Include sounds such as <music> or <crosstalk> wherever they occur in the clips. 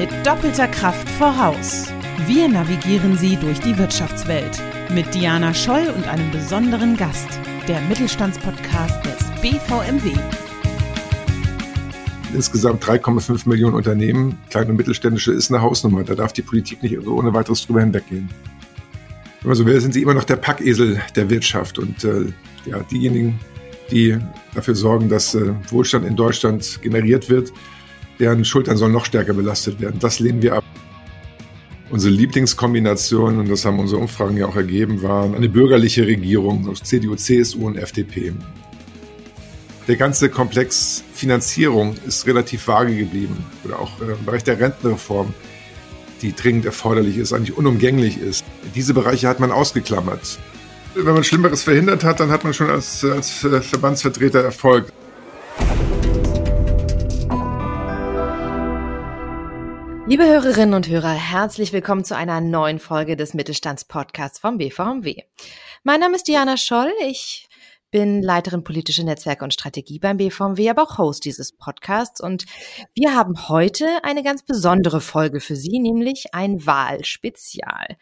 mit doppelter Kraft voraus. Wir navigieren Sie durch die Wirtschaftswelt mit Diana Scholl und einem besonderen Gast, der Mittelstandspodcast des BVMW. Insgesamt 3,5 Millionen Unternehmen, kleine und mittelständische, ist eine Hausnummer. Da darf die Politik nicht ohne weiteres drüber hinweggehen. Wenn man so will, sind sie immer noch der Packesel der Wirtschaft und äh, ja, diejenigen, die dafür sorgen, dass äh, Wohlstand in Deutschland generiert wird, deren Schultern sollen noch stärker belastet werden. Das lehnen wir ab. Unsere Lieblingskombination, und das haben unsere Umfragen ja auch ergeben, war eine bürgerliche Regierung aus CDU, CSU und FDP. Der ganze Komplex Finanzierung ist relativ vage geblieben. Oder auch äh, im Bereich der Rentenreform, die dringend erforderlich ist, eigentlich unumgänglich ist. Diese Bereiche hat man ausgeklammert. Wenn man Schlimmeres verhindert hat, dann hat man schon als, als äh, Verbandsvertreter Erfolg. Liebe Hörerinnen und Hörer, herzlich willkommen zu einer neuen Folge des Mittelstandspodcasts vom BVMW. Mein Name ist Diana Scholl. Ich bin Leiterin politische Netzwerke und Strategie beim BVMW, aber auch Host dieses Podcasts. Und wir haben heute eine ganz besondere Folge für Sie, nämlich ein Wahlspezial.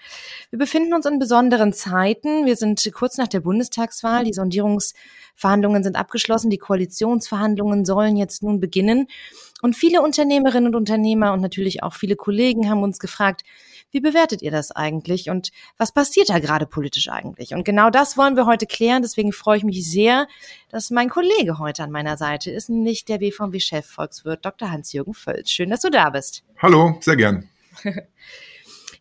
Wir befinden uns in besonderen Zeiten. Wir sind kurz nach der Bundestagswahl. Die Sondierungsverhandlungen sind abgeschlossen. Die Koalitionsverhandlungen sollen jetzt nun beginnen. Und viele Unternehmerinnen und Unternehmer und natürlich auch viele Kollegen haben uns gefragt, wie bewertet ihr das eigentlich und was passiert da gerade politisch eigentlich? Und genau das wollen wir heute klären. Deswegen freue ich mich sehr, dass mein Kollege heute an meiner Seite ist, nämlich der BVMW-Chef Volkswirt Dr. Hans-Jürgen Völz. Schön, dass du da bist. Hallo, sehr gern. <laughs>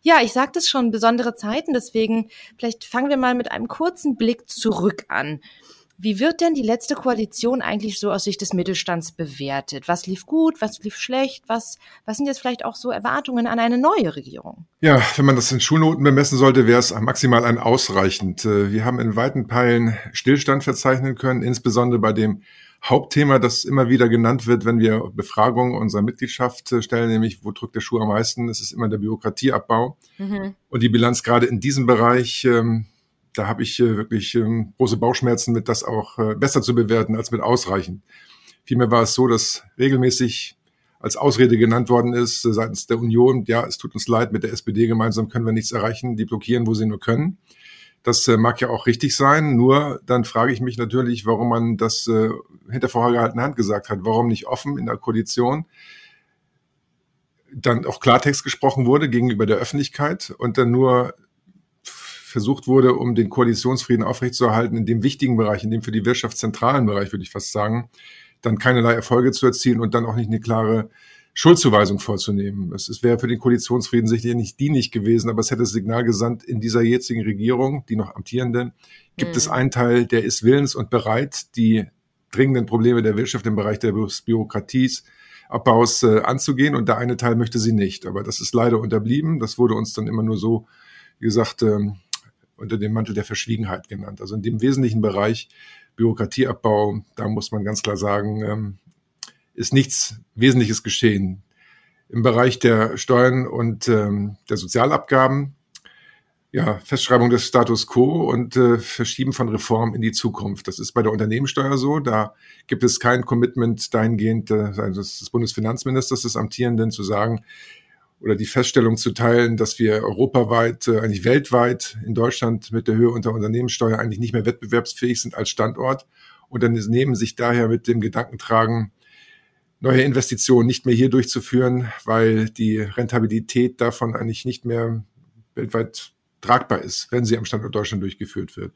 Ja, ich sagte es schon, besondere Zeiten. Deswegen vielleicht fangen wir mal mit einem kurzen Blick zurück an. Wie wird denn die letzte Koalition eigentlich so aus Sicht des Mittelstands bewertet? Was lief gut, was lief schlecht? Was, was sind jetzt vielleicht auch so Erwartungen an eine neue Regierung? Ja, wenn man das in Schulnoten bemessen sollte, wäre es maximal ein ausreichend. Äh, wir haben in weiten Teilen Stillstand verzeichnen können, insbesondere bei dem Hauptthema, das immer wieder genannt wird, wenn wir Befragungen unserer Mitgliedschaft äh, stellen, nämlich wo drückt der Schuh am meisten, es ist immer der Bürokratieabbau. Mhm. Und die Bilanz gerade in diesem Bereich ähm, da habe ich äh, wirklich ähm, große Bauchschmerzen mit, das auch äh, besser zu bewerten als mit ausreichend. Vielmehr war es so, dass regelmäßig als Ausrede genannt worden ist äh, seitens der Union, ja, es tut uns leid, mit der SPD gemeinsam können wir nichts erreichen, die blockieren, wo sie nur können. Das mag ja auch richtig sein, nur dann frage ich mich natürlich, warum man das äh, hinter vorgehaltener Hand gesagt hat, warum nicht offen in der Koalition dann auch Klartext gesprochen wurde gegenüber der Öffentlichkeit und dann nur versucht wurde, um den Koalitionsfrieden aufrechtzuerhalten, in dem wichtigen Bereich, in dem für die Wirtschaft zentralen Bereich, würde ich fast sagen, dann keinerlei Erfolge zu erzielen und dann auch nicht eine klare Schuldzuweisung vorzunehmen. Es wäre für den Koalitionsfrieden sicherlich nicht dienlich gewesen, aber es hätte das Signal gesandt, in dieser jetzigen Regierung, die noch amtierenden, gibt mhm. es einen Teil, der ist willens und bereit, die dringenden Probleme der Wirtschaft im Bereich der Bürokraties, Abbaus äh, anzugehen und der eine Teil möchte sie nicht. Aber das ist leider unterblieben. Das wurde uns dann immer nur so, wie gesagt, ähm, unter dem Mantel der Verschwiegenheit genannt. Also in dem wesentlichen Bereich Bürokratieabbau, da muss man ganz klar sagen, ähm, ist nichts Wesentliches geschehen. Im Bereich der Steuern und ähm, der Sozialabgaben, ja, Festschreibung des Status quo und äh, Verschieben von Reformen in die Zukunft. Das ist bei der Unternehmenssteuer so. Da gibt es kein Commitment dahingehend äh, des Bundesfinanzministers, des Amtierenden, zu sagen, oder die Feststellung zu teilen, dass wir europaweit, äh, eigentlich weltweit in Deutschland mit der Höhe unter Unternehmenssteuer eigentlich nicht mehr wettbewerbsfähig sind als Standort. Und dann nehmen sich daher mit dem Gedanken tragen, neue Investitionen nicht mehr hier durchzuführen, weil die Rentabilität davon eigentlich nicht mehr weltweit tragbar ist, wenn sie am Standort Deutschland durchgeführt wird.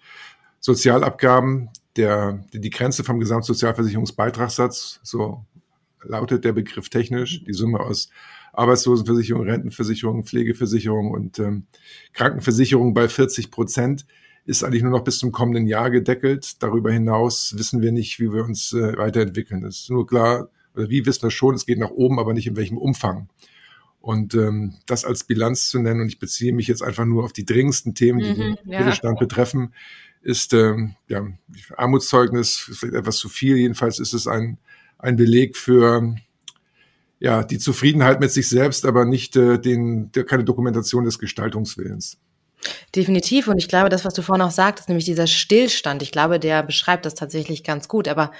Sozialabgaben, der, die Grenze vom Gesamtsozialversicherungsbeitragssatz, so lautet der Begriff technisch, die Summe aus Arbeitslosenversicherung, Rentenversicherung, Pflegeversicherung und ähm, Krankenversicherung bei 40 Prozent ist eigentlich nur noch bis zum kommenden Jahr gedeckelt. Darüber hinaus wissen wir nicht, wie wir uns äh, weiterentwickeln. Es ist nur klar, oder wie wissen wir schon, es geht nach oben, aber nicht in welchem Umfang. Und ähm, das als Bilanz zu nennen, und ich beziehe mich jetzt einfach nur auf die dringendsten Themen, die mhm, den ja. Mittelstand betreffen, ist ähm, ja, Armutszeugnis, vielleicht etwas zu viel. Jedenfalls ist es ein, ein Beleg für ja, die Zufriedenheit mit sich selbst, aber nicht äh, den, der, keine Dokumentation des Gestaltungswillens. Definitiv. Und ich glaube, das, was du vorhin auch sagtest, nämlich dieser Stillstand, ich glaube, der beschreibt das tatsächlich ganz gut. Aber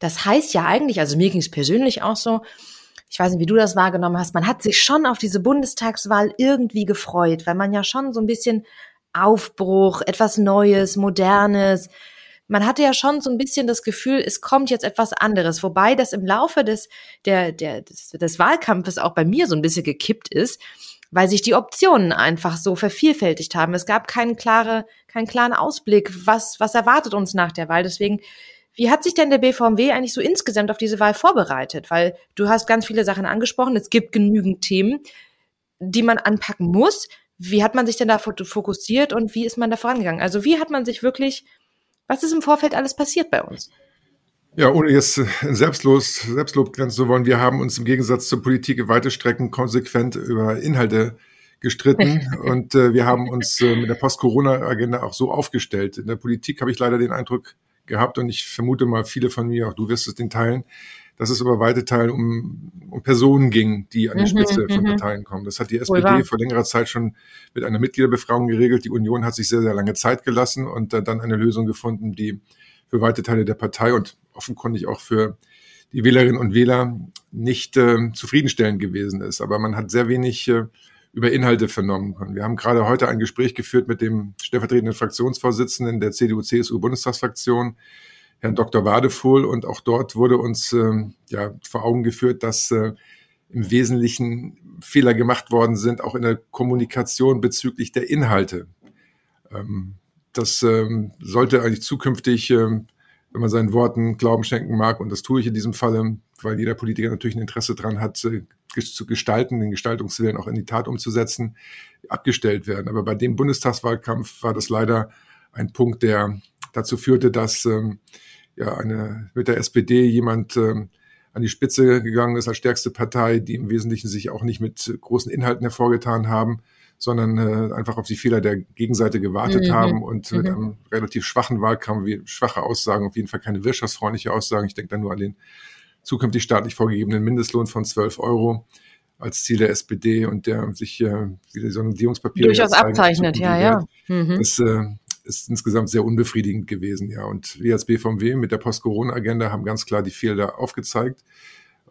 das heißt ja eigentlich, also mir ging es persönlich auch so, ich weiß nicht, wie du das wahrgenommen hast, man hat sich schon auf diese Bundestagswahl irgendwie gefreut, weil man ja schon so ein bisschen Aufbruch, etwas Neues, Modernes, man hatte ja schon so ein bisschen das Gefühl, es kommt jetzt etwas anderes, wobei das im Laufe des, der, der, des, des Wahlkampfes auch bei mir so ein bisschen gekippt ist, weil sich die Optionen einfach so vervielfältigt haben. Es gab keinen, klare, keinen klaren Ausblick, was, was erwartet uns nach der Wahl. Deswegen, wie hat sich denn der BVMW eigentlich so insgesamt auf diese Wahl vorbereitet? Weil du hast ganz viele Sachen angesprochen, es gibt genügend Themen, die man anpacken muss. Wie hat man sich denn da fokussiert und wie ist man da vorangegangen? Also wie hat man sich wirklich, was ist im Vorfeld alles passiert bei uns? Ja, ohne jetzt selbstlos, Selbstlob grenzen zu wollen, wir haben uns im Gegensatz zur Politik weite Strecken konsequent über Inhalte gestritten <laughs> und äh, wir haben uns äh, mit der Post-Corona-Agenda auch so aufgestellt. In der Politik habe ich leider den Eindruck gehabt und ich vermute mal viele von mir, auch du wirst es den teilen, dass es über weite Teile um, um Personen ging, die an die mhm, Spitze von mhm. Parteien kommen. Das hat die SPD vor längerer Zeit schon mit einer Mitgliederbefragung geregelt. Die Union hat sich sehr, sehr lange Zeit gelassen und äh, dann eine Lösung gefunden, die für weite Teile der Partei und offenkundig auch für die Wählerinnen und Wähler nicht äh, zufriedenstellend gewesen ist. Aber man hat sehr wenig äh, über Inhalte vernommen können. Wir haben gerade heute ein Gespräch geführt mit dem stellvertretenden Fraktionsvorsitzenden der CDU-CSU-Bundestagsfraktion, Herrn Dr. Wadefuhl, und auch dort wurde uns äh, ja vor Augen geführt, dass äh, im Wesentlichen Fehler gemacht worden sind, auch in der Kommunikation bezüglich der Inhalte. Ähm, das ähm, sollte eigentlich zukünftig ähm, wenn man seinen Worten Glauben schenken mag, und das tue ich in diesem Falle, weil jeder Politiker natürlich ein Interesse daran hat, äh, zu gestalten, den Gestaltungswillen auch in die Tat umzusetzen, abgestellt werden. Aber bei dem Bundestagswahlkampf war das leider ein Punkt, der dazu führte, dass ähm, ja eine mit der SPD jemand ähm, an die Spitze gegangen ist als stärkste Partei, die im Wesentlichen sich auch nicht mit großen Inhalten hervorgetan haben, sondern äh, einfach auf die Fehler der Gegenseite gewartet mhm. haben und mhm. mit einem relativ schwachen Wahlkampf, wie schwache Aussagen, auf jeden Fall keine wirtschaftsfreundliche Aussagen. Ich denke da nur an den zukünftig staatlich vorgegebenen Mindestlohn von 12 Euro als Ziel der SPD und der sich äh, wie die Sondierungspapiere durchaus abzeichnet, ja, ja. Mhm. Das äh, ist insgesamt sehr unbefriedigend gewesen, ja. Und wir als BVMW mit der Post-Corona-Agenda haben ganz klar die Fehler aufgezeigt,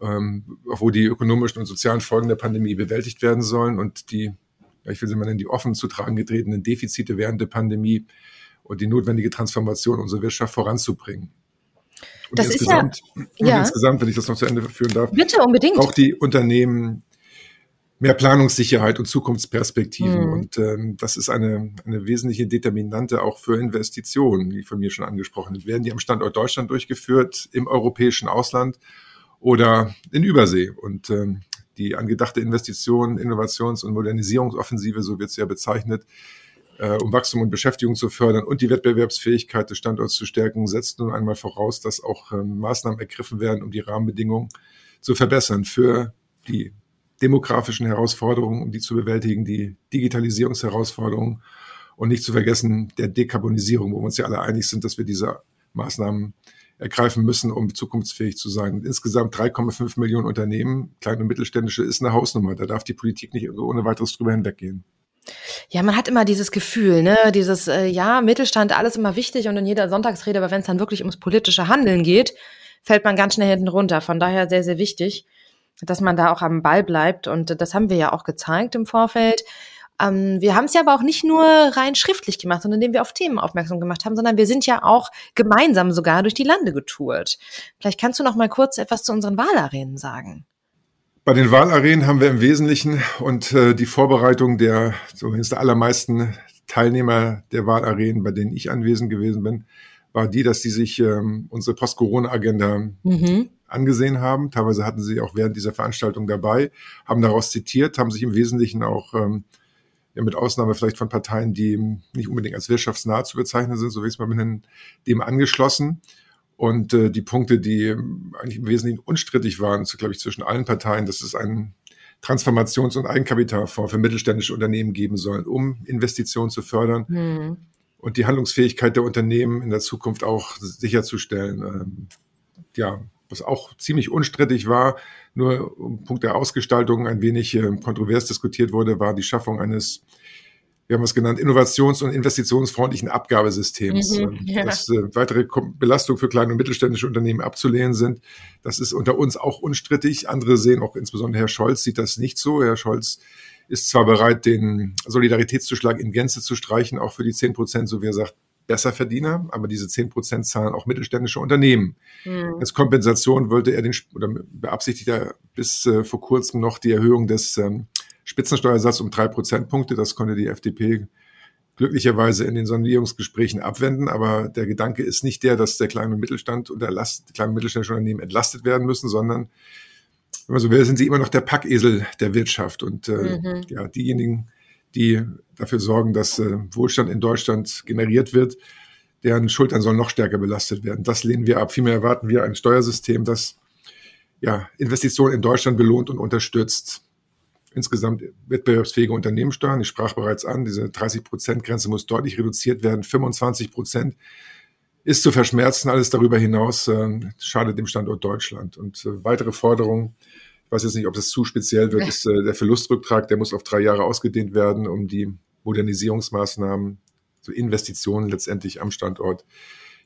ähm, wo die ökonomischen und sozialen Folgen der Pandemie bewältigt werden sollen und die ich will sie mal nennen, die offen zu tragen getretenen Defizite während der Pandemie und die notwendige Transformation unserer Wirtschaft voranzubringen. Und das insgesamt, ist ja, ja. insgesamt, wenn ich das noch zu Ende führen darf, bitte unbedingt. Auch die Unternehmen mehr Planungssicherheit und Zukunftsperspektiven. Mhm. Und ähm, das ist eine, eine wesentliche Determinante auch für Investitionen, die von mir schon angesprochen. Werden die am Standort Deutschland durchgeführt, im europäischen Ausland oder in Übersee? Und ähm, die angedachte Investition, Innovations- und Modernisierungsoffensive, so wird es ja bezeichnet, äh, um Wachstum und Beschäftigung zu fördern und die Wettbewerbsfähigkeit des Standorts zu stärken, setzt nun einmal voraus, dass auch ähm, Maßnahmen ergriffen werden, um die Rahmenbedingungen zu verbessern für die demografischen Herausforderungen, um die zu bewältigen, die Digitalisierungsherausforderungen und nicht zu vergessen der Dekarbonisierung, wo wir uns ja alle einig sind, dass wir diese Maßnahmen ergreifen müssen, um zukunftsfähig zu sein. Insgesamt 3,5 Millionen Unternehmen, kleine und mittelständische, ist eine Hausnummer. Da darf die Politik nicht ohne weiteres drüber hinweggehen. Ja, man hat immer dieses Gefühl, ne, dieses, äh, ja, Mittelstand, alles immer wichtig und in jeder Sonntagsrede, aber wenn es dann wirklich ums politische Handeln geht, fällt man ganz schnell hinten runter. Von daher sehr, sehr wichtig, dass man da auch am Ball bleibt und das haben wir ja auch gezeigt im Vorfeld. Ähm, wir haben es ja aber auch nicht nur rein schriftlich gemacht, sondern indem wir auf Themen aufmerksam gemacht haben, sondern wir sind ja auch gemeinsam sogar durch die Lande getourt. Vielleicht kannst du noch mal kurz etwas zu unseren Wahlarenen sagen. Bei den Wahlarenen haben wir im Wesentlichen und äh, die Vorbereitung der zumindest der allermeisten Teilnehmer der Wahlarenen, bei denen ich anwesend gewesen bin, war die, dass die sich ähm, unsere Post-Corona-Agenda mhm. Angesehen haben. Teilweise hatten sie auch während dieser Veranstaltung dabei, haben daraus zitiert, haben sich im Wesentlichen auch ähm, ja, mit Ausnahme vielleicht von Parteien, die nicht unbedingt als wirtschaftsnah zu bezeichnen sind, so wie es mal nennen, dem angeschlossen. Und äh, die Punkte, die eigentlich im Wesentlichen unstrittig waren, glaube ich, zwischen allen Parteien, dass es einen Transformations- und Eigenkapitalfonds für mittelständische Unternehmen geben soll, um Investitionen zu fördern mhm. und die Handlungsfähigkeit der Unternehmen in der Zukunft auch sicherzustellen. Ähm, ja, was auch ziemlich unstrittig war, nur um Punkt der Ausgestaltung ein wenig äh, kontrovers diskutiert wurde, war die Schaffung eines wir haben es genannt, innovations- und investitionsfreundlichen Abgabesystems, Mhm, ähm, <laughs> ja. dass äh, weitere Belastungen für kleine und mittelständische Unternehmen abzulehnen sind. Das ist unter uns auch unstrittig. Andere sehen, auch insbesondere Herr Scholz sieht das nicht so. Herr Scholz ist zwar bereit, den Solidaritätszuschlag in Gänze zu streichen, auch für die 10 Prozent, so wie er sagt, Besserverdiener, aber diese 10 Prozent zahlen auch mittelständische Unternehmen. Mhm. Als Kompensation wollte er den oder beabsichtigt er bis äh, vor kurzem noch die Erhöhung des ähm, Spitzensteuersatzes um drei Prozentpunkte. Das konnte die FDP glücklicherweise in den Sondierungsgesprächen abwenden. Aber der Gedanke ist nicht der, dass der kleine Mittelstand und der Last, die kleinen mittelständischen Unternehmen entlastet werden müssen, sondern wenn man so will, sind sie immer noch der Packesel der Wirtschaft und äh, Mhm. ja diejenigen, die dafür sorgen, dass äh, Wohlstand in Deutschland generiert wird, deren Schultern sollen noch stärker belastet werden. Das lehnen wir ab. Vielmehr erwarten wir ein Steuersystem, das ja, Investitionen in Deutschland belohnt und unterstützt. Insgesamt wettbewerbsfähige Unternehmenssteuern. Ich sprach bereits an, diese 30-Prozent-Grenze muss deutlich reduziert werden. 25 Prozent ist zu verschmerzen. Alles darüber hinaus äh, schadet dem Standort Deutschland. Und äh, weitere Forderungen, ich weiß jetzt nicht, ob das zu speziell wird, ist äh, der Verlustrücktrag. Der muss auf drei Jahre ausgedehnt werden, um die Modernisierungsmaßnahmen, so Investitionen letztendlich am Standort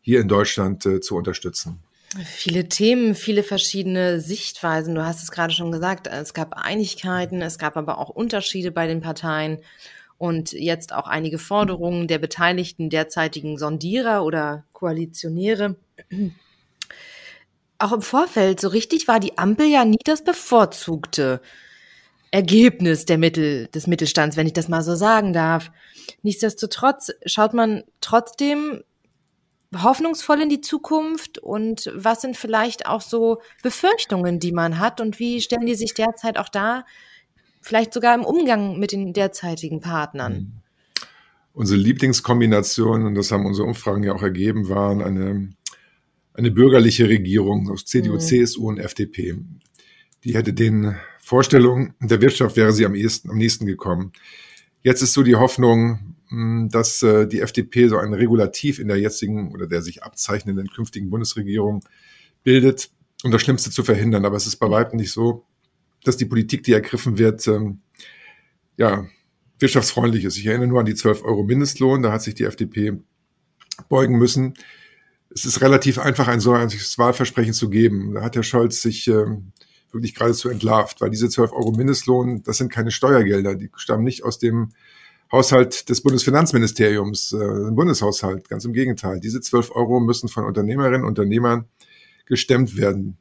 hier in Deutschland äh, zu unterstützen. Viele Themen, viele verschiedene Sichtweisen. Du hast es gerade schon gesagt, es gab Einigkeiten, es gab aber auch Unterschiede bei den Parteien und jetzt auch einige Forderungen der beteiligten derzeitigen Sondierer oder Koalitionäre. Auch im Vorfeld, so richtig war die Ampel ja nie das bevorzugte Ergebnis der Mittel, des Mittelstands, wenn ich das mal so sagen darf. Nichtsdestotrotz schaut man trotzdem hoffnungsvoll in die Zukunft und was sind vielleicht auch so Befürchtungen, die man hat und wie stellen die sich derzeit auch da, vielleicht sogar im Umgang mit den derzeitigen Partnern? Unsere Lieblingskombination, und das haben unsere Umfragen ja auch ergeben, waren eine, eine bürgerliche Regierung aus CDU, Mhm. CSU und FDP. Die hätte den Vorstellungen der Wirtschaft wäre sie am, ehesten, am nächsten gekommen. Jetzt ist so die Hoffnung, mh, dass äh, die FDP so ein Regulativ in der jetzigen oder der sich abzeichnenden künftigen Bundesregierung bildet, um das Schlimmste zu verhindern. Aber es ist bei weitem nicht so, dass die Politik, die ergriffen wird, ähm, ja, wirtschaftsfreundlich ist. Ich erinnere nur an die 12 Euro Mindestlohn, da hat sich die FDP beugen müssen. Es ist relativ einfach, ein solches Wahlversprechen zu geben. Da hat Herr Scholz sich ähm, wirklich geradezu entlarvt, weil diese 12 Euro Mindestlohn, das sind keine Steuergelder, die stammen nicht aus dem Haushalt des Bundesfinanzministeriums, äh, Bundeshaushalt, ganz im Gegenteil. Diese 12 Euro müssen von Unternehmerinnen und Unternehmern gestemmt werden.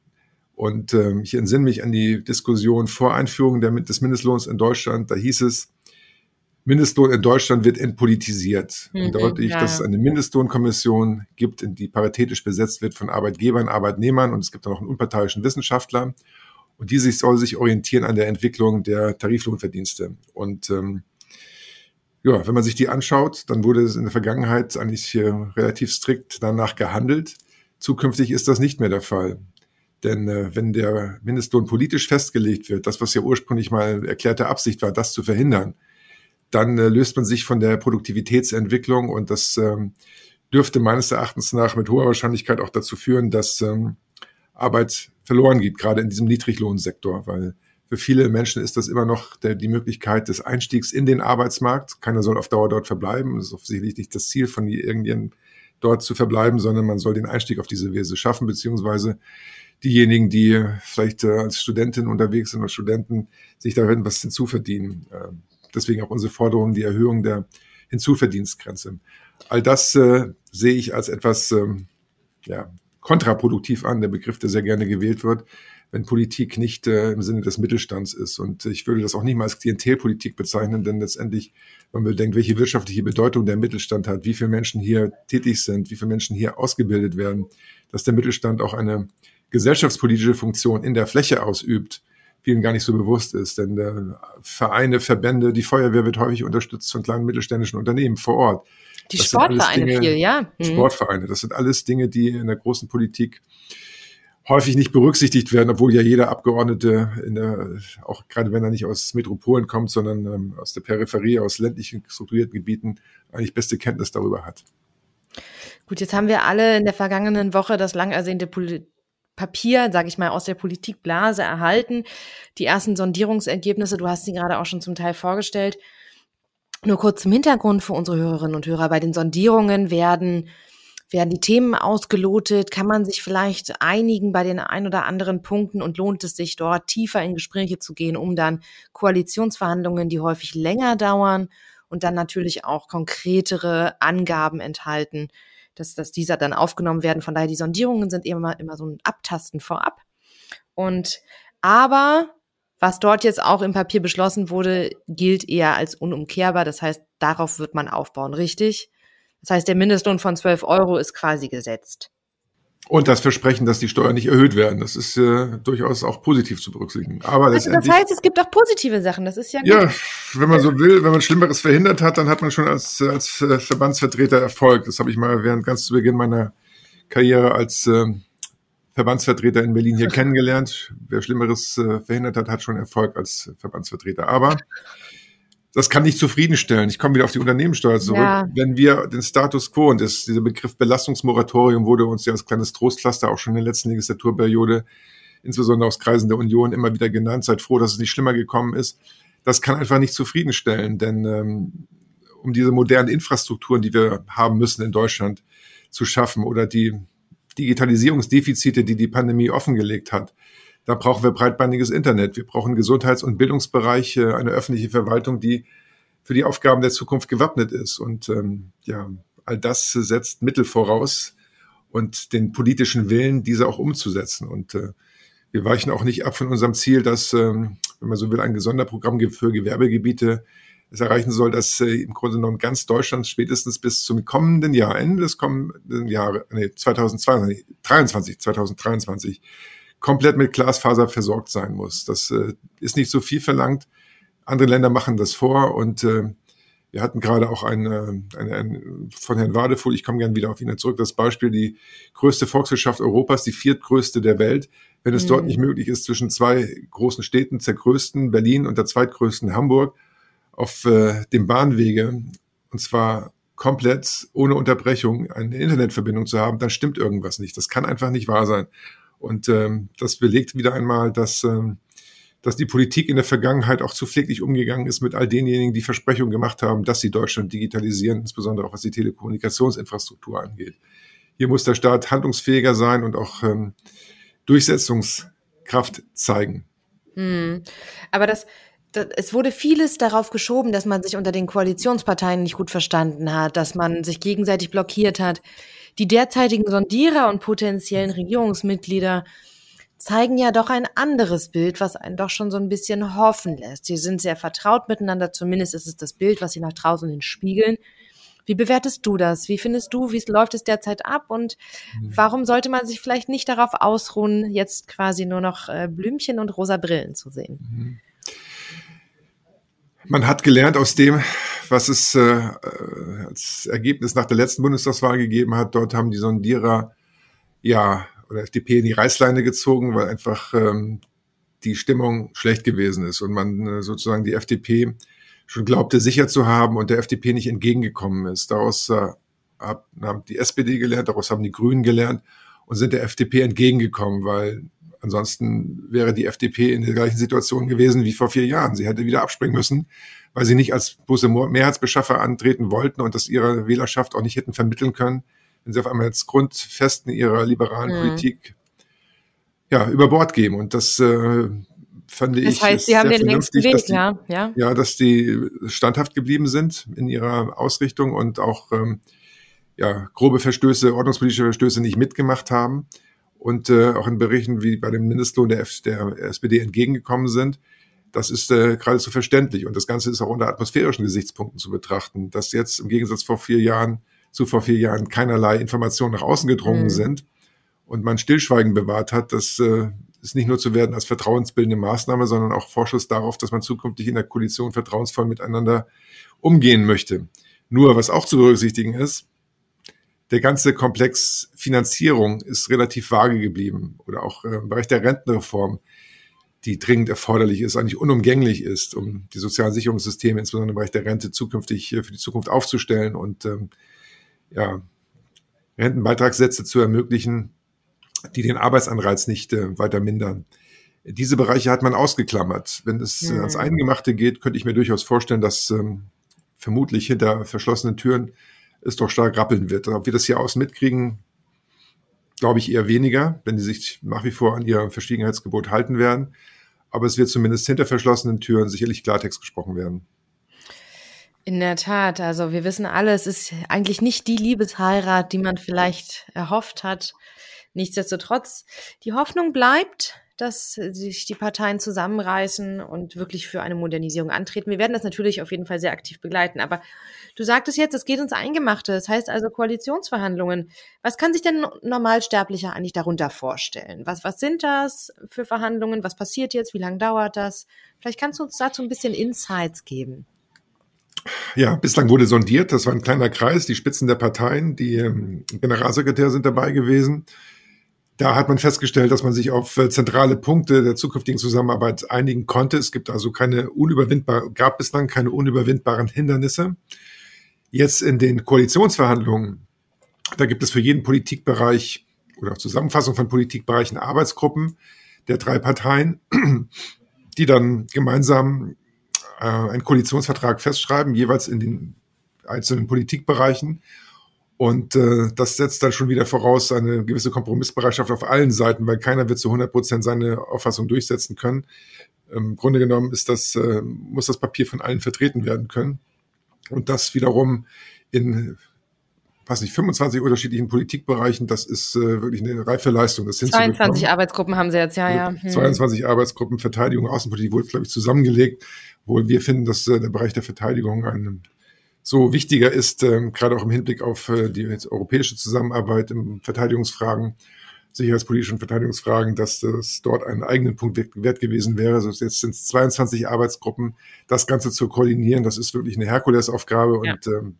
Und ähm, ich entsinne mich an die Diskussion vor Einführung der, des Mindestlohns in Deutschland. Da hieß es, Mindestlohn in Deutschland wird entpolitisiert. Mhm, und da wollte ich, ja, dass es eine Mindestlohnkommission gibt, in die paritätisch besetzt wird von Arbeitgebern, Arbeitnehmern und es gibt auch noch einen unparteiischen Wissenschaftler. Und die sich, soll sich orientieren an der Entwicklung der Tariflohnverdienste. Und ähm, ja, wenn man sich die anschaut, dann wurde es in der Vergangenheit eigentlich äh, relativ strikt danach gehandelt. Zukünftig ist das nicht mehr der Fall. Denn äh, wenn der Mindestlohn politisch festgelegt wird, das, was ja ursprünglich mal erklärte Absicht war, das zu verhindern, dann äh, löst man sich von der Produktivitätsentwicklung und das ähm, dürfte meines Erachtens nach mit hoher Wahrscheinlichkeit auch dazu führen, dass ähm, Arbeit verloren geht, gerade in diesem Niedriglohnsektor, weil für viele Menschen ist das immer noch der, die Möglichkeit des Einstiegs in den Arbeitsmarkt. Keiner soll auf Dauer dort verbleiben. Das ist offensichtlich nicht das Ziel von irgendjemandem dort zu verbleiben, sondern man soll den Einstieg auf diese Weise schaffen, beziehungsweise diejenigen, die vielleicht äh, als Studentin unterwegs sind oder Studenten, sich da was hinzuverdienen. Deswegen auch unsere Forderung, die Erhöhung der Hinzuverdienstgrenze. All das äh, sehe ich als etwas ähm, ja, kontraproduktiv an, der Begriff, der sehr gerne gewählt wird, wenn Politik nicht äh, im Sinne des Mittelstands ist. Und ich würde das auch nicht mal als Klientelpolitik bezeichnen, denn letztendlich, wenn man bedenkt, welche wirtschaftliche Bedeutung der Mittelstand hat, wie viele Menschen hier tätig sind, wie viele Menschen hier ausgebildet werden, dass der Mittelstand auch eine gesellschaftspolitische Funktion in der Fläche ausübt, vielen gar nicht so bewusst ist. Denn äh, Vereine, Verbände, die Feuerwehr wird häufig unterstützt von kleinen mittelständischen Unternehmen vor Ort. Die Das Sportvereine Dinge- viel, ja. Mhm. Sportvereine. Das sind alles Dinge, die in der großen Politik häufig nicht berücksichtigt werden, obwohl ja jeder Abgeordnete, in der, auch gerade wenn er nicht aus Metropolen kommt, sondern ähm, aus der Peripherie, aus ländlichen strukturierten Gebieten, eigentlich beste Kenntnis darüber hat. Gut, jetzt haben wir alle in der vergangenen Woche das lang ersehnte Poli Papier, sage ich mal, aus der Politikblase erhalten. Die ersten Sondierungsergebnisse, du hast sie gerade auch schon zum Teil vorgestellt. Nur kurz zum Hintergrund für unsere Hörerinnen und Hörer. Bei den Sondierungen werden, werden die Themen ausgelotet. Kann man sich vielleicht einigen bei den ein oder anderen Punkten und lohnt es sich dort tiefer in Gespräche zu gehen, um dann Koalitionsverhandlungen, die häufig länger dauern und dann natürlich auch konkretere Angaben enthalten, dass, dass dieser dann aufgenommen werden. Von daher, die Sondierungen sind immer, immer so ein Abtasten vorab. Und aber was dort jetzt auch im Papier beschlossen wurde, gilt eher als unumkehrbar. Das heißt, darauf wird man aufbauen, richtig? Das heißt, der Mindestlohn von 12 Euro ist quasi gesetzt. Und das Versprechen, dass die Steuern nicht erhöht werden, das ist äh, durchaus auch positiv zu berücksichtigen. Aber also das heißt, es gibt auch positive Sachen. Das ist ja ja, wenn man so will, wenn man Schlimmeres verhindert hat, dann hat man schon als als äh, Verbandsvertreter Erfolg. Das habe ich mal während ganz zu Beginn meiner Karriere als äh, Verbandsvertreter in Berlin hier <laughs> kennengelernt. Wer Schlimmeres äh, verhindert hat, hat schon Erfolg als Verbandsvertreter. Aber das kann nicht zufriedenstellen. Ich komme wieder auf die Unternehmenssteuer zurück. Ja. Wenn wir den Status quo, und das, dieser Begriff Belastungsmoratorium wurde uns ja als kleines Trostpflaster auch schon in der letzten Legislaturperiode, insbesondere aus Kreisen der Union, immer wieder genannt. Seid froh, dass es nicht schlimmer gekommen ist. Das kann einfach nicht zufriedenstellen, denn ähm, um diese modernen Infrastrukturen, die wir haben müssen in Deutschland, zu schaffen oder die Digitalisierungsdefizite, die die Pandemie offengelegt hat. Da brauchen wir breitbandiges Internet. Wir brauchen Gesundheits- und Bildungsbereiche, eine öffentliche Verwaltung, die für die Aufgaben der Zukunft gewappnet ist. Und ähm, ja, all das setzt Mittel voraus und den politischen Willen, diese auch umzusetzen. Und äh, wir weichen auch nicht ab von unserem Ziel, dass, ähm, wenn man so will, ein Sonderprogramm für Gewerbegebiete es erreichen soll, dass äh, im Grunde genommen ganz Deutschland spätestens bis zum kommenden Jahr, Ende des kommenden Jahres, nee, 2022, 23, 2023, komplett mit Glasfaser versorgt sein muss. Das äh, ist nicht so viel verlangt. Andere Länder machen das vor und äh, wir hatten gerade auch eine, eine, eine von Herrn Wadefuhl, ich komme gerne wieder auf ihn zurück, das Beispiel, die größte Volkswirtschaft Europas, die viertgrößte der Welt. Wenn es mhm. dort nicht möglich ist, zwischen zwei großen Städten, der größten Berlin und der zweitgrößten Hamburg, auf äh, dem Bahnwege, und zwar komplett ohne Unterbrechung eine Internetverbindung zu haben, dann stimmt irgendwas nicht. Das kann einfach nicht wahr sein. Und ähm, das belegt wieder einmal, dass, ähm, dass die Politik in der Vergangenheit auch zu pfleglich umgegangen ist mit all denjenigen, die Versprechungen gemacht haben, dass sie Deutschland digitalisieren, insbesondere auch was die Telekommunikationsinfrastruktur angeht. Hier muss der Staat handlungsfähiger sein und auch ähm, Durchsetzungskraft zeigen. Hm. Aber das, es wurde vieles darauf geschoben, dass man sich unter den Koalitionsparteien nicht gut verstanden hat, dass man sich gegenseitig blockiert hat. Die derzeitigen Sondierer und potenziellen Regierungsmitglieder zeigen ja doch ein anderes Bild, was einen doch schon so ein bisschen hoffen lässt. Sie sind sehr vertraut miteinander, zumindest ist es das Bild, was sie nach draußen hin spiegeln. Wie bewertest du das? Wie findest du, wie läuft es derzeit ab? Und mhm. warum sollte man sich vielleicht nicht darauf ausruhen, jetzt quasi nur noch äh, Blümchen und rosa Brillen zu sehen? Mhm. Man hat gelernt aus dem, was es äh, als Ergebnis nach der letzten Bundestagswahl gegeben hat. Dort haben die Sondierer ja oder FDP in die Reißleine gezogen, weil einfach ähm, die Stimmung schlecht gewesen ist und man äh, sozusagen die FDP schon glaubte sicher zu haben und der FDP nicht entgegengekommen ist. Daraus äh, haben die SPD gelernt, daraus haben die Grünen gelernt und sind der FDP entgegengekommen, weil Ansonsten wäre die FDP in der gleichen Situation gewesen wie vor vier Jahren. Sie hätte wieder abspringen müssen, weil sie nicht als bloße Mehrheitsbeschaffer antreten wollten und das ihrer Wählerschaft auch nicht hätten vermitteln können, wenn sie auf einmal jetzt Grundfesten ihrer liberalen mhm. Politik ja, über Bord geben. Und das äh, fand das ich. Das heißt, sie haben den längsten Weg, die, ja, ja. Ja, dass die standhaft geblieben sind in ihrer Ausrichtung und auch ähm, ja, grobe Verstöße, ordnungspolitische Verstöße nicht mitgemacht haben und äh, auch in Berichten wie bei dem Mindestlohn der, F der SPD entgegengekommen sind. Das ist äh, geradezu verständlich. Und das Ganze ist auch unter atmosphärischen Gesichtspunkten zu betrachten, dass jetzt im Gegensatz vor vier Jahren, zu vor vier Jahren keinerlei Informationen nach außen gedrungen mhm. sind und man Stillschweigen bewahrt hat, das äh, ist nicht nur zu werden als vertrauensbildende Maßnahme, sondern auch Vorschuss darauf, dass man zukünftig in der Koalition vertrauensvoll miteinander umgehen möchte. Nur, was auch zu berücksichtigen ist, der ganze Komplex Finanzierung ist relativ vage geblieben oder auch äh, im Bereich der Rentenreform, die dringend erforderlich ist, eigentlich unumgänglich ist, um die sozialen Sicherungssysteme, insbesondere im Bereich der Rente, zukünftig äh, für die Zukunft aufzustellen und ähm, ja, Rentenbeitragssätze zu ermöglichen, die den Arbeitsanreiz nicht äh, weiter mindern. Diese Bereiche hat man ausgeklammert. Wenn es mhm. ans Eingemachte geht, könnte ich mir durchaus vorstellen, dass ähm, vermutlich hinter verschlossenen Türen es doch stark rappeln wird. Ob wir das hier außen mitkriegen, glaube ich eher weniger, wenn die sich nach wie vor an ihr Verschwiegenheitsgebot halten werden. Aber es wird zumindest hinter verschlossenen Türen sicherlich Klartext gesprochen werden. In der Tat, also wir wissen alle, es ist eigentlich nicht die Liebesheirat, die man vielleicht erhofft hat. Nichtsdestotrotz, die Hoffnung bleibt, dass sich die Parteien zusammenreißen und wirklich für eine Modernisierung antreten. Wir werden das natürlich auf jeden Fall sehr aktiv begleiten. Aber du sagtest jetzt, es geht ins Eingemachte. Das heißt also Koalitionsverhandlungen. Was kann sich denn Normalsterblicher eigentlich darunter vorstellen? Was, was sind das für Verhandlungen? Was passiert jetzt? Wie lange dauert das? Vielleicht kannst du uns dazu ein bisschen Insights geben. Ja, bislang wurde sondiert. Das war ein kleiner Kreis. Die Spitzen der Parteien, die ähm, Generalsekretär sind dabei gewesen. Da hat man festgestellt, dass man sich auf äh, zentrale Punkte der zukünftigen Zusammenarbeit einigen konnte. Es gibt also keine unüberwindbaren, gab bislang keine unüberwindbaren Hindernisse. Jetzt in den Koalitionsverhandlungen, da gibt es für jeden Politikbereich oder Zusammenfassung von Politikbereichen Arbeitsgruppen der drei Parteien, <clears throat> die dann gemeinsam äh, einen Koalitionsvertrag festschreiben, jeweils in den einzelnen Politikbereichen und äh, das setzt dann schon wieder voraus eine gewisse Kompromissbereitschaft auf allen Seiten, weil keiner wird zu 100 Prozent seine Auffassung durchsetzen können. Im Grunde genommen ist das, äh, muss das Papier von allen vertreten werden können. Und das wiederum in, weiß nicht, 25 unterschiedlichen Politikbereichen, das ist äh, wirklich eine reife Leistung. Das 22 Arbeitsgruppen haben Sie jetzt, ja, ja. Hm. 22 Arbeitsgruppen, Verteidigung, Außenpolitik wurde, glaube ich, zusammengelegt. Wohl wir finden, dass äh, der Bereich der Verteidigung ein so wichtiger ist, ähm, gerade auch im Hinblick auf äh, die europäische Zusammenarbeit im Verteidigungsfragen, sicherheitspolitischen Verteidigungsfragen, dass das dort einen eigenen Punkt wert gewesen wäre. Also jetzt sind es 22 Arbeitsgruppen, das Ganze zu koordinieren, das ist wirklich eine Herkulesaufgabe ja. und ähm,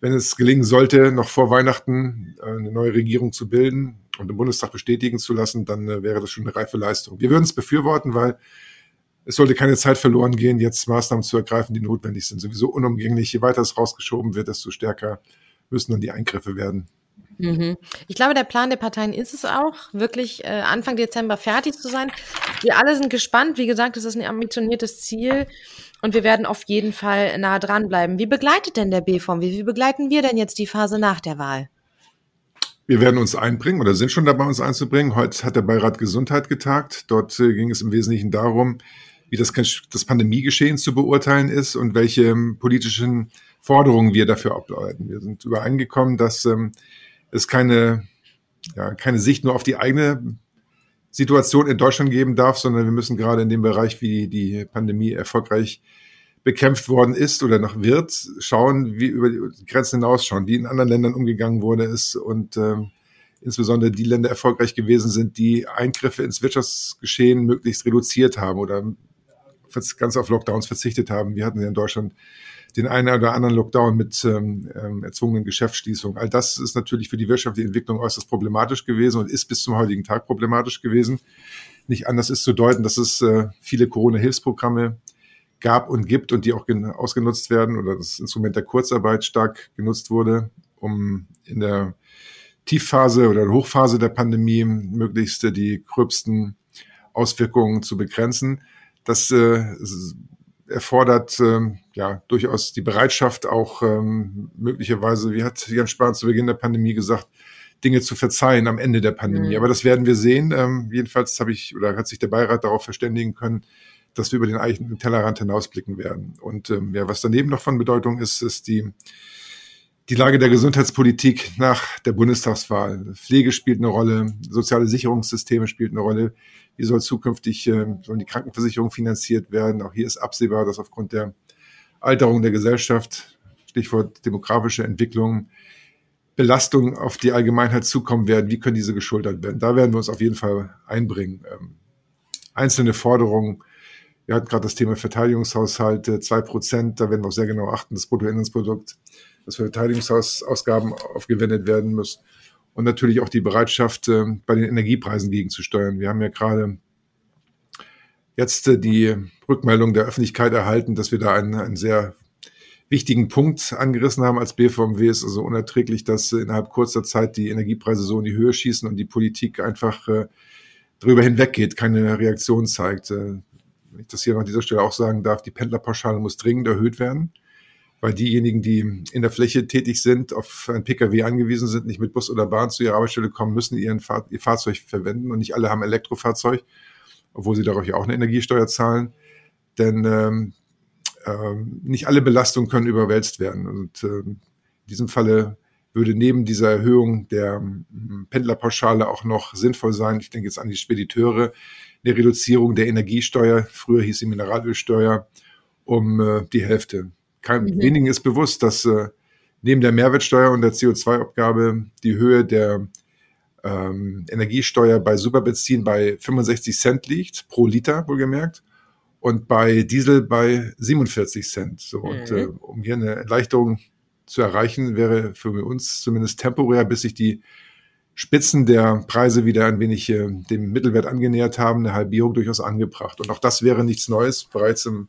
wenn es gelingen sollte, noch vor Weihnachten äh, eine neue Regierung zu bilden und im Bundestag bestätigen zu lassen, dann äh, wäre das schon eine reife Leistung. Wir würden es befürworten, weil es sollte keine Zeit verloren gehen, jetzt Maßnahmen zu ergreifen, die notwendig sind. Sowieso unumgänglich. Je weiter es rausgeschoben wird, desto stärker müssen dann die Eingriffe werden. Mhm. Ich glaube, der Plan der Parteien ist es auch, wirklich äh, Anfang Dezember fertig zu sein. Wir alle sind gespannt. Wie gesagt, es ist ein ambitioniertes Ziel und wir werden auf jeden Fall nah dranbleiben. Wie begleitet denn der BFOM? Wie, wie begleiten wir denn jetzt die Phase nach der Wahl? Wir werden uns einbringen oder sind schon dabei, uns einzubringen. Heute hat der Beirat Gesundheit getagt. Dort äh, ging es im Wesentlichen darum, wie das, das Pandemiegeschehen zu beurteilen ist und welche ähm, politischen Forderungen wir dafür ableiten. Wir sind übereingekommen, dass ähm, es keine, ja, keine Sicht nur auf die eigene Situation in Deutschland geben darf, sondern wir müssen gerade in dem Bereich, wie die Pandemie erfolgreich bekämpft worden ist oder noch wird, schauen, wie über die Grenzen hinausschauen, wie in anderen Ländern umgegangen wurde ist und ähm, insbesondere die Länder erfolgreich gewesen sind, die Eingriffe ins Wirtschaftsgeschehen möglichst reduziert haben oder ganz auf Lockdowns verzichtet haben. Wir hatten ja in Deutschland den einen oder anderen Lockdown mit ähm, ähm, erzwungenen Geschäftsschließungen. All das ist natürlich für die wirtschaftliche Entwicklung äußerst problematisch gewesen und ist bis zum heutigen Tag problematisch gewesen. Nicht anders ist zu deuten, dass es äh, viele Corona-Hilfsprogramme gab und gibt und die auch ausgenutzt werden oder das Instrument der Kurzarbeit stark genutzt wurde, um in der Tiefphase oder Hochphase der Pandemie möglichst die gröbsten Auswirkungen zu begrenzen. Das äh, erfordert äh, ja durchaus die Bereitschaft, auch ähm, möglicherweise, wie hat Jan Spahn zu Beginn der Pandemie gesagt, Dinge zu verzeihen am Ende der Pandemie. Mhm. Aber das werden wir sehen. Ähm, jedenfalls habe ich oder hat sich der Beirat darauf verständigen können, dass wir über den eigenen Tellerrand hinausblicken werden. Und ähm, ja, was daneben noch von Bedeutung ist, ist die die Lage der Gesundheitspolitik nach der Bundestagswahl. Pflege spielt eine Rolle, soziale Sicherungssysteme spielt eine Rolle. Wie soll zukünftig äh, sollen die Krankenversicherung finanziert werden? Auch hier ist absehbar, dass aufgrund der Alterung der Gesellschaft, Stichwort demografische Entwicklung, Belastungen auf die Allgemeinheit zukommen werden. Wie können diese geschultert werden? Da werden wir uns auf jeden Fall einbringen. Ähm, einzelne Forderungen. Wir hatten gerade das Thema Verteidigungshaushalte, zwei Prozent. Da werden wir auch sehr genau achten, das Bruttoinlandsprodukt dass Verteidigungsausgaben aufgewendet werden muss. Und natürlich auch die Bereitschaft, äh, bei den Energiepreisen gegenzusteuern. Wir haben ja gerade jetzt äh, die Rückmeldung der Öffentlichkeit erhalten, dass wir da einen, einen sehr wichtigen Punkt angerissen haben als BVMW. Es ist also unerträglich, dass innerhalb kurzer Zeit die Energiepreise so in die Höhe schießen und die Politik einfach äh, darüber hinweggeht, keine Reaktion zeigt. Wenn ich das hier an dieser Stelle auch sagen darf, die Pendlerpauschale muss dringend erhöht werden weil diejenigen, die in der Fläche tätig sind, auf ein Pkw angewiesen sind, nicht mit Bus oder Bahn zu ihrer Arbeitsstelle kommen, müssen ihren Fahr ihr Fahrzeug verwenden und nicht alle haben Elektrofahrzeug, obwohl sie darauf ja auch eine Energiesteuer zahlen. Denn ähm, ähm, nicht alle Belastungen können überwälzt werden. Und äh, in diesem Falle würde neben dieser Erhöhung der ähm, Pendlerpauschale auch noch sinnvoll sein, ich denke jetzt an die Spediteure, eine Reduzierung der Energiesteuer, früher hieß sie Mineralölsteuer, um äh, die Hälfte kein, mhm. wenigen ist bewusst, dass äh, neben der Mehrwertsteuer und der CO2-Abgabe die Höhe der ähm, Energiesteuer bei Superbenzin bei 65 Cent liegt, pro Liter wohlgemerkt, und bei Diesel bei 47 Cent. So, mhm. Und äh, um hier eine Erleichterung zu erreichen, wäre für uns zumindest temporär, bis sich die Spitzen der Preise wieder ein wenig äh, dem Mittelwert angenähert haben, eine Halbierung durchaus angebracht. Und auch das wäre nichts Neues. Bereits im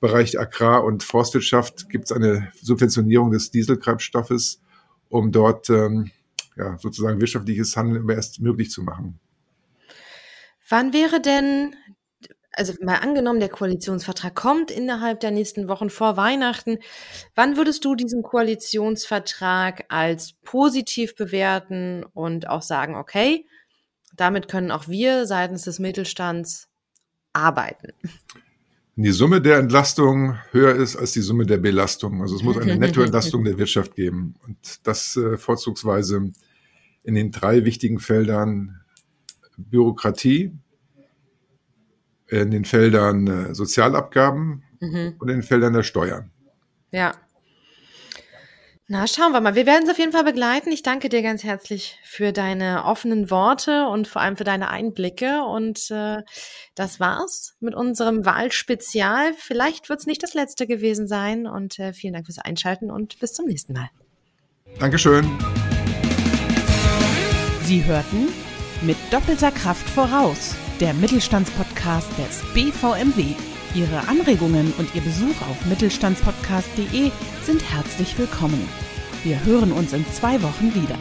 Bereich Agrar- und Forstwirtschaft gibt es eine Subventionierung des Dieseltreibstoffes, um dort ähm, ja, sozusagen wirtschaftliches Handeln erst möglich zu machen. Wann wäre denn, also mal angenommen, der Koalitionsvertrag kommt innerhalb der nächsten Wochen vor Weihnachten, wann würdest du diesen Koalitionsvertrag als positiv bewerten und auch sagen, okay, damit können auch wir seitens des Mittelstands arbeiten? Die Summe der Entlastung höher ist als die Summe der Belastung. Also es muss eine <laughs> Nettoentlastung der Wirtschaft geben. Und das äh, vorzugsweise in den drei wichtigen Feldern Bürokratie, in den Feldern äh, Sozialabgaben mhm. und in den Feldern der Steuern. Ja. Na, schauen wir mal. Wir werden es auf jeden Fall begleiten. Ich danke dir ganz herzlich für deine offenen Worte und vor allem für deine Einblicke. Und äh, das war's mit unserem Wahlspezial. Vielleicht wird es nicht das letzte gewesen sein. Und äh, vielen Dank fürs Einschalten und bis zum nächsten Mal. Dankeschön. Sie hörten mit doppelter Kraft voraus der Mittelstandspodcast des BVMW. Ihre Anregungen und Ihr Besuch auf mittelstandspodcast.de sind herzlich willkommen. Wir hören uns in zwei Wochen wieder.